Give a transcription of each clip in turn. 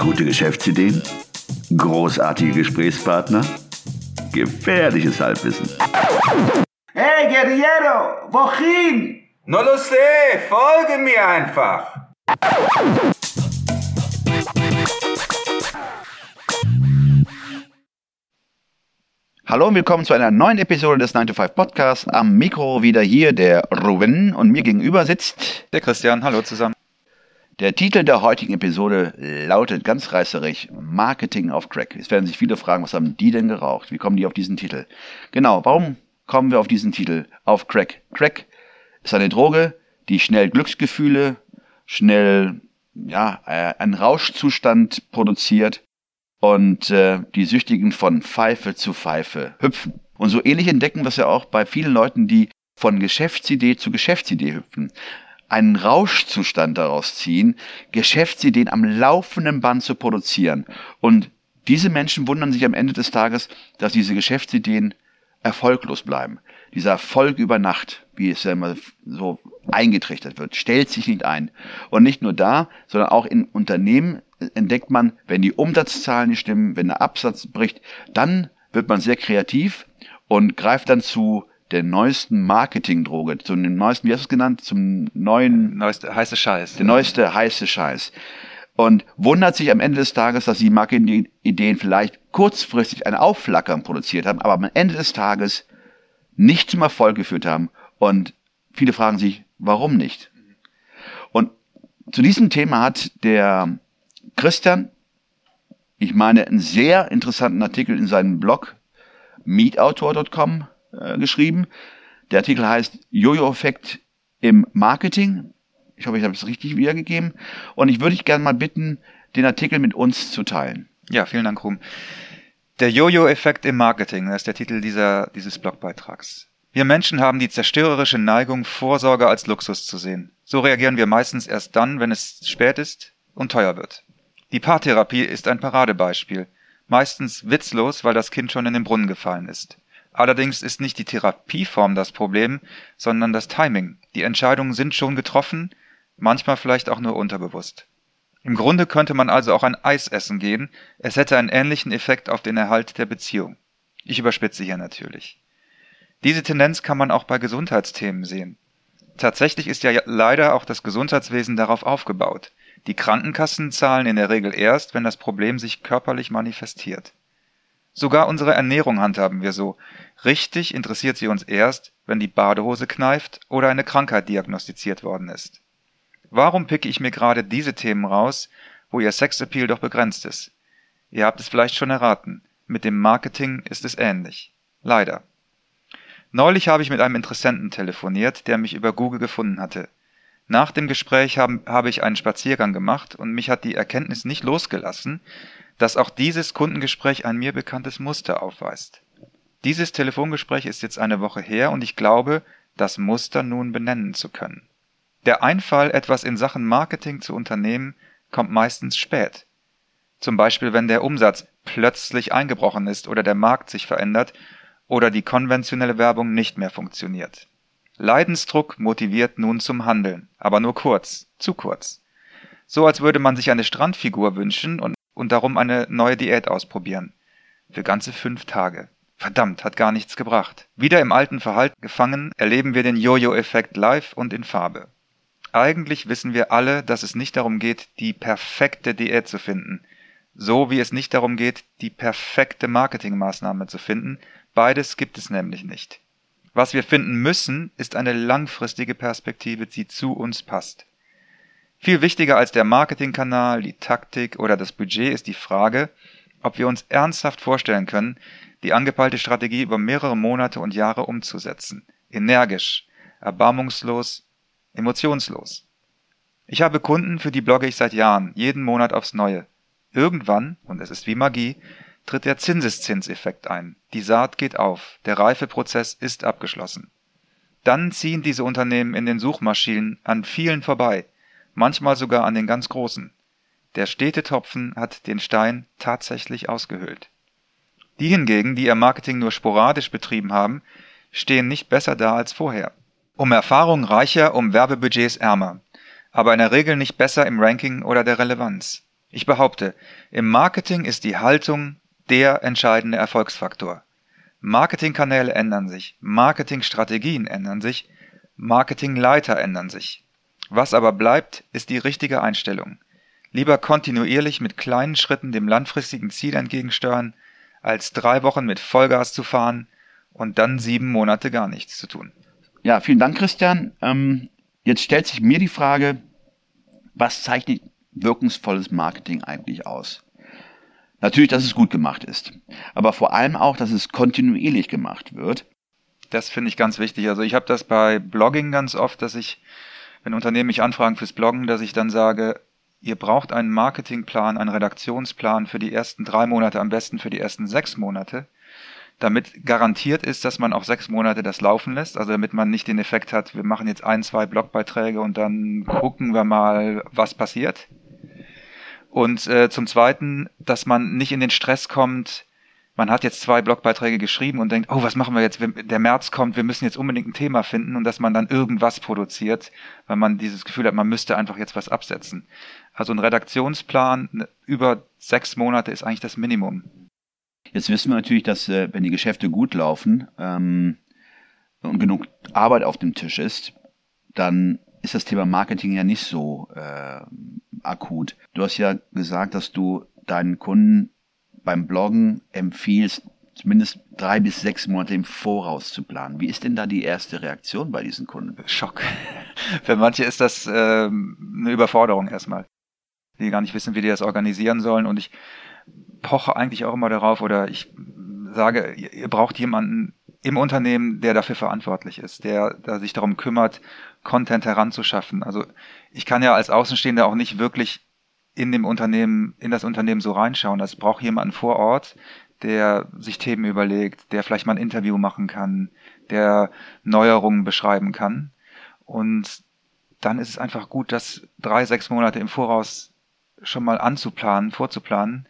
Gute Geschäftsideen? Großartige Gesprächspartner? Gefährliches Halbwissen. Hey Guerriero, wohin? No lo sé, folge mir einfach. Hallo und willkommen zu einer neuen Episode des 9 to 5 Podcasts. Am Mikro wieder hier der Ruben und mir gegenüber sitzt Der Christian, hallo zusammen. Der Titel der heutigen Episode lautet ganz reißerig Marketing auf Crack. Es werden sich viele fragen, was haben die denn geraucht? Wie kommen die auf diesen Titel? Genau, warum kommen wir auf diesen Titel? Auf Crack. Crack ist eine Droge, die schnell Glücksgefühle, schnell ja, äh, einen Rauschzustand produziert und äh, die Süchtigen von Pfeife zu Pfeife hüpfen. Und so ähnlich entdecken wir es ja auch bei vielen Leuten, die von Geschäftsidee zu Geschäftsidee hüpfen einen Rauschzustand daraus ziehen, Geschäftsideen am laufenden Band zu produzieren. Und diese Menschen wundern sich am Ende des Tages, dass diese Geschäftsideen erfolglos bleiben. Dieser Erfolg über Nacht, wie es ja immer so eingetrichtert wird, stellt sich nicht ein. Und nicht nur da, sondern auch in Unternehmen entdeckt man, wenn die Umsatzzahlen nicht stimmen, wenn der Absatz bricht, dann wird man sehr kreativ und greift dann zu der neuesten Marketingdroge, zum neuesten, wie hast du es genannt, zum neuen, Neueste heiße Scheiß. der neueste heiße Scheiß. Und wundert sich am Ende des Tages, dass die Marketingideen vielleicht kurzfristig ein Aufflackern produziert haben, aber am Ende des Tages nicht zum Erfolg geführt haben. Und viele fragen sich, warum nicht? Und zu diesem Thema hat der Christian, ich meine, einen sehr interessanten Artikel in seinem Blog meetautor.com äh, geschrieben. Der Artikel heißt Jojo-Effekt im Marketing. Ich hoffe, ich habe es richtig wiedergegeben. Und ich würde dich gerne mal bitten, den Artikel mit uns zu teilen. Ja, vielen Dank, Ruhm. Der Jojo-Effekt im Marketing, das ist der Titel dieser, dieses Blogbeitrags. Wir Menschen haben die zerstörerische Neigung, Vorsorge als Luxus zu sehen. So reagieren wir meistens erst dann, wenn es spät ist und teuer wird. Die Paartherapie ist ein Paradebeispiel. Meistens witzlos, weil das Kind schon in den Brunnen gefallen ist. Allerdings ist nicht die Therapieform das Problem, sondern das Timing. Die Entscheidungen sind schon getroffen, manchmal vielleicht auch nur unterbewusst. Im Grunde könnte man also auch ein Eis essen gehen, es hätte einen ähnlichen Effekt auf den Erhalt der Beziehung. Ich überspitze hier natürlich. Diese Tendenz kann man auch bei Gesundheitsthemen sehen. Tatsächlich ist ja leider auch das Gesundheitswesen darauf aufgebaut. Die Krankenkassen zahlen in der Regel erst, wenn das Problem sich körperlich manifestiert. Sogar unsere Ernährung handhaben wir so. Richtig interessiert sie uns erst, wenn die Badehose kneift oder eine Krankheit diagnostiziert worden ist. Warum picke ich mir gerade diese Themen raus, wo ihr Sexappeal doch begrenzt ist? Ihr habt es vielleicht schon erraten. Mit dem Marketing ist es ähnlich. Leider. Neulich habe ich mit einem Interessenten telefoniert, der mich über Google gefunden hatte. Nach dem Gespräch haben, habe ich einen Spaziergang gemacht und mich hat die Erkenntnis nicht losgelassen, dass auch dieses Kundengespräch ein mir bekanntes Muster aufweist. Dieses Telefongespräch ist jetzt eine Woche her und ich glaube, das Muster nun benennen zu können. Der Einfall, etwas in Sachen Marketing zu unternehmen, kommt meistens spät. Zum Beispiel, wenn der Umsatz plötzlich eingebrochen ist oder der Markt sich verändert oder die konventionelle Werbung nicht mehr funktioniert. Leidensdruck motiviert nun zum Handeln, aber nur kurz, zu kurz. So als würde man sich eine Strandfigur wünschen und und darum eine neue Diät ausprobieren. Für ganze fünf Tage. Verdammt, hat gar nichts gebracht. Wieder im alten Verhalten gefangen, erleben wir den Jojo-Effekt live und in Farbe. Eigentlich wissen wir alle, dass es nicht darum geht, die perfekte Diät zu finden. So wie es nicht darum geht, die perfekte Marketingmaßnahme zu finden. Beides gibt es nämlich nicht. Was wir finden müssen, ist eine langfristige Perspektive, die zu uns passt. Viel wichtiger als der Marketingkanal, die Taktik oder das Budget ist die Frage, ob wir uns ernsthaft vorstellen können, die angepeilte Strategie über mehrere Monate und Jahre umzusetzen. Energisch, erbarmungslos, emotionslos. Ich habe Kunden, für die blogge ich seit Jahren, jeden Monat aufs Neue. Irgendwann, und es ist wie Magie, tritt der Zinseszinseffekt ein. Die Saat geht auf, der Reifeprozess ist abgeschlossen. Dann ziehen diese Unternehmen in den Suchmaschinen an vielen vorbei, manchmal sogar an den ganz großen. Der stete Tropfen hat den Stein tatsächlich ausgehöhlt. Die hingegen, die ihr Marketing nur sporadisch betrieben haben, stehen nicht besser da als vorher. Um Erfahrung reicher, um Werbebudgets ärmer, aber in der Regel nicht besser im Ranking oder der Relevanz. Ich behaupte, im Marketing ist die Haltung der entscheidende Erfolgsfaktor. Marketingkanäle ändern sich, Marketingstrategien ändern sich, Marketingleiter ändern sich. Was aber bleibt, ist die richtige Einstellung. Lieber kontinuierlich mit kleinen Schritten dem langfristigen Ziel entgegensteuern, als drei Wochen mit Vollgas zu fahren und dann sieben Monate gar nichts zu tun. Ja, vielen Dank, Christian. Ähm, jetzt stellt sich mir die Frage, was zeichnet wirkungsvolles Marketing eigentlich aus? Natürlich, dass es gut gemacht ist, aber vor allem auch, dass es kontinuierlich gemacht wird. Das finde ich ganz wichtig. Also ich habe das bei Blogging ganz oft, dass ich, wenn Unternehmen mich anfragen fürs Bloggen, dass ich dann sage, ihr braucht einen Marketingplan, einen Redaktionsplan für die ersten drei Monate, am besten für die ersten sechs Monate, damit garantiert ist, dass man auch sechs Monate das laufen lässt, also damit man nicht den Effekt hat, wir machen jetzt ein, zwei Blogbeiträge und dann gucken wir mal, was passiert. Und äh, zum Zweiten, dass man nicht in den Stress kommt, man hat jetzt zwei Blogbeiträge geschrieben und denkt, oh, was machen wir jetzt? Der März kommt, wir müssen jetzt unbedingt ein Thema finden und dass man dann irgendwas produziert, weil man dieses Gefühl hat, man müsste einfach jetzt was absetzen. Also ein Redaktionsplan ne, über sechs Monate ist eigentlich das Minimum. Jetzt wissen wir natürlich, dass äh, wenn die Geschäfte gut laufen ähm, und genug Arbeit auf dem Tisch ist, dann ist das Thema Marketing ja nicht so äh, akut. Du hast ja gesagt, dass du deinen Kunden beim Bloggen empfiehlst, zumindest drei bis sechs Monate im Voraus zu planen. Wie ist denn da die erste Reaktion bei diesen Kunden? Schock. Für manche ist das äh, eine Überforderung erstmal, die gar nicht wissen, wie die das organisieren sollen. Und ich poche eigentlich auch immer darauf oder ich sage, ihr braucht jemanden im Unternehmen, der dafür verantwortlich ist, der, der sich darum kümmert, Content heranzuschaffen. Also ich kann ja als Außenstehender auch nicht wirklich in dem Unternehmen, in das Unternehmen so reinschauen. Es braucht jemanden vor Ort, der sich Themen überlegt, der vielleicht mal ein Interview machen kann, der Neuerungen beschreiben kann. Und dann ist es einfach gut, das drei, sechs Monate im Voraus schon mal anzuplanen, vorzuplanen,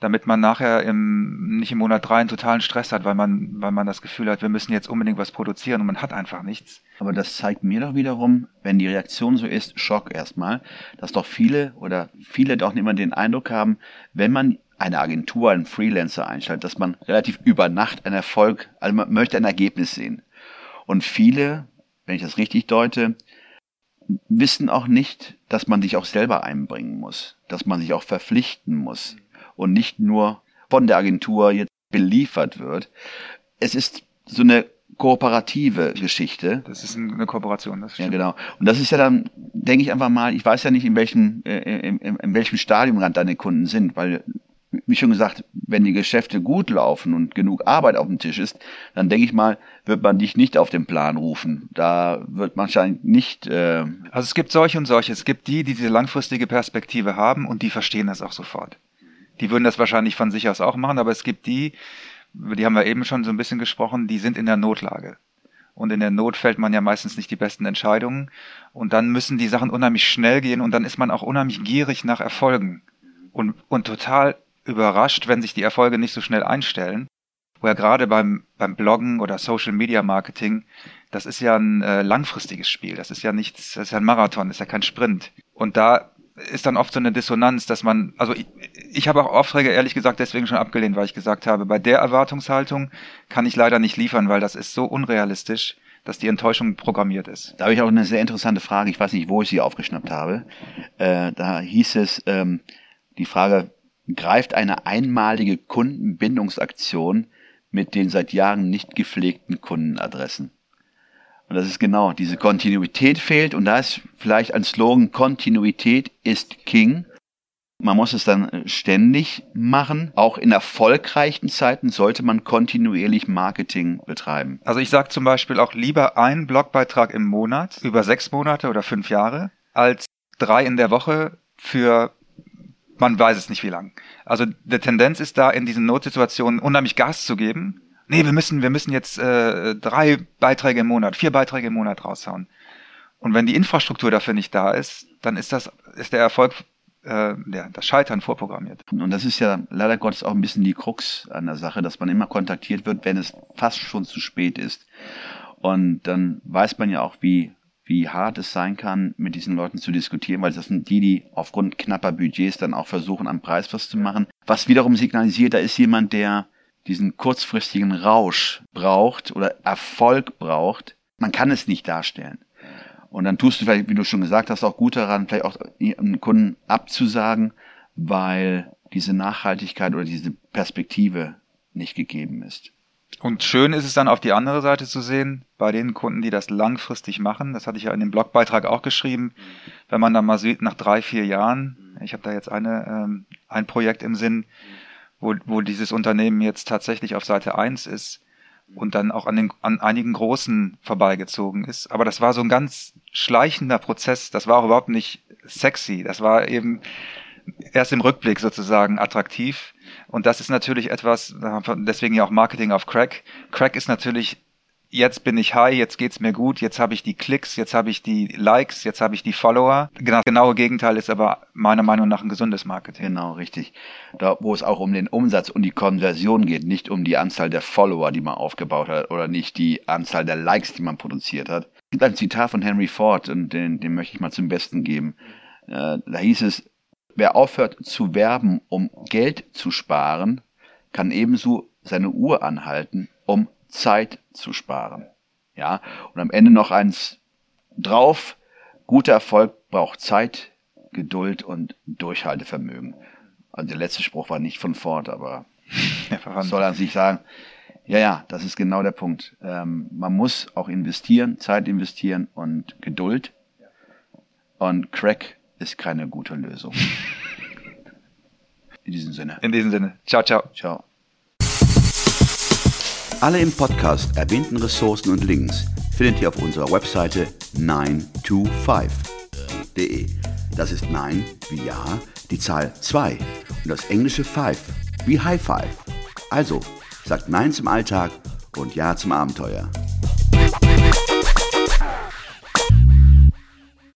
damit man nachher im, nicht im Monat drei einen totalen Stress hat, weil man, weil man das Gefühl hat, wir müssen jetzt unbedingt was produzieren und man hat einfach nichts. Aber das zeigt mir doch wiederum, wenn die Reaktion so ist, Schock erstmal, dass doch viele oder viele doch immer den Eindruck haben, wenn man eine Agentur, einen Freelancer einstellt, dass man relativ über Nacht einen Erfolg, also man möchte ein Ergebnis sehen. Und viele, wenn ich das richtig deute, wissen auch nicht, dass man sich auch selber einbringen muss, dass man sich auch verpflichten muss und nicht nur von der Agentur jetzt beliefert wird. Es ist so eine kooperative Geschichte. Das ist eine Kooperation, das stimmt. Ja, genau. Und das ist ja dann, denke ich einfach mal, ich weiß ja nicht, in welchem, äh, in, in, in welchem Stadium gerade deine Kunden sind, weil, wie schon gesagt, wenn die Geschäfte gut laufen und genug Arbeit auf dem Tisch ist, dann denke ich mal, wird man dich nicht auf den Plan rufen. Da wird man wahrscheinlich nicht. Äh also es gibt solche und solche. Es gibt die, die diese langfristige Perspektive haben und die verstehen das auch sofort. Die würden das wahrscheinlich von sich aus auch machen, aber es gibt die, über die haben wir eben schon so ein bisschen gesprochen, die sind in der Notlage. Und in der Not fällt man ja meistens nicht die besten Entscheidungen. Und dann müssen die Sachen unheimlich schnell gehen und dann ist man auch unheimlich gierig nach Erfolgen. Und, und total überrascht, wenn sich die Erfolge nicht so schnell einstellen. Wo ja gerade beim, beim Bloggen oder Social Media Marketing, das ist ja ein äh, langfristiges Spiel. Das ist ja nichts, das ist ja ein Marathon, das ist ja kein Sprint. Und da ist dann oft so eine Dissonanz, dass man, also ich, habe auch Aufträge ehrlich gesagt deswegen schon abgelehnt, weil ich gesagt habe, bei der Erwartungshaltung kann ich leider nicht liefern, weil das ist so unrealistisch, dass die Enttäuschung programmiert ist. Da habe ich auch eine sehr interessante Frage, ich weiß nicht, wo ich sie aufgeschnappt habe. Äh, da hieß es, ähm, die Frage, greift eine einmalige Kundenbindungsaktion mit den seit Jahren nicht gepflegten Kundenadressen? Und das ist genau, diese Kontinuität fehlt und da ist vielleicht ein Slogan, Kontinuität ist King. Man muss es dann äh, ständig machen. Auch in erfolgreichen Zeiten sollte man kontinuierlich Marketing betreiben. Also ich sage zum Beispiel auch lieber einen Blogbeitrag im Monat über sechs Monate oder fünf Jahre als drei in der Woche für man weiß es nicht wie lang. Also die Tendenz ist da in diesen Notsituationen unheimlich Gas zu geben nee, wir müssen, wir müssen jetzt äh, drei Beiträge im Monat, vier Beiträge im Monat raushauen. Und wenn die Infrastruktur dafür nicht da ist, dann ist das, ist der Erfolg, äh, das Scheitern vorprogrammiert. Und das ist ja leider Gottes auch ein bisschen die Krux an der Sache, dass man immer kontaktiert wird, wenn es fast schon zu spät ist. Und dann weiß man ja auch, wie wie hart es sein kann, mit diesen Leuten zu diskutieren, weil das sind die, die aufgrund knapper Budgets dann auch versuchen, am Preis was zu machen. Was wiederum signalisiert, da ist jemand, der diesen kurzfristigen Rausch braucht oder Erfolg braucht. Man kann es nicht darstellen. Und dann tust du vielleicht, wie du schon gesagt hast, auch gut daran, vielleicht auch einen Kunden abzusagen, weil diese Nachhaltigkeit oder diese Perspektive nicht gegeben ist. Und schön ist es dann auf die andere Seite zu sehen, bei den Kunden, die das langfristig machen. Das hatte ich ja in dem Blogbeitrag auch geschrieben. Wenn man dann mal sieht, nach drei, vier Jahren, ich habe da jetzt eine, ähm, ein Projekt im Sinn, wo, wo dieses Unternehmen jetzt tatsächlich auf Seite 1 ist und dann auch an, den, an einigen großen vorbeigezogen ist. Aber das war so ein ganz schleichender Prozess. Das war auch überhaupt nicht sexy. Das war eben erst im Rückblick sozusagen attraktiv. Und das ist natürlich etwas, deswegen ja auch Marketing auf Crack. Crack ist natürlich, jetzt bin ich high, jetzt geht's mir gut, jetzt habe ich die Klicks, jetzt habe ich die Likes, jetzt habe ich die Follower. Genau, genaue Gegenteil ist aber meiner Meinung nach ein gesundes Marketing. Genau, richtig. Da, wo es auch um den Umsatz und die Konversion geht, nicht um die Anzahl der Follower, die man aufgebaut hat oder nicht die Anzahl der Likes, die man produziert hat. Gibt ein Zitat von Henry Ford und den, den möchte ich mal zum Besten geben. Äh, da hieß es, Wer aufhört zu werben, um Geld zu sparen, kann ebenso seine Uhr anhalten, um Zeit zu sparen. Ja, und am Ende noch eins drauf. Guter Erfolg braucht Zeit, Geduld und Durchhaltevermögen. Also der letzte Spruch war nicht von Ford, aber soll an sich sagen, ja, ja, das ist genau der Punkt. Ähm, man muss auch investieren, Zeit investieren und Geduld. Und Crack ist keine gute Lösung. In diesem Sinne. In diesem Sinne. Ciao, ciao. Ciao. Alle im Podcast erwähnten Ressourcen und Links findet ihr auf unserer Webseite 925.de. Das ist 9 wie Ja, die Zahl 2 und das englische 5 wie High Five. Also, sagt Nein zum Alltag und Ja zum Abenteuer.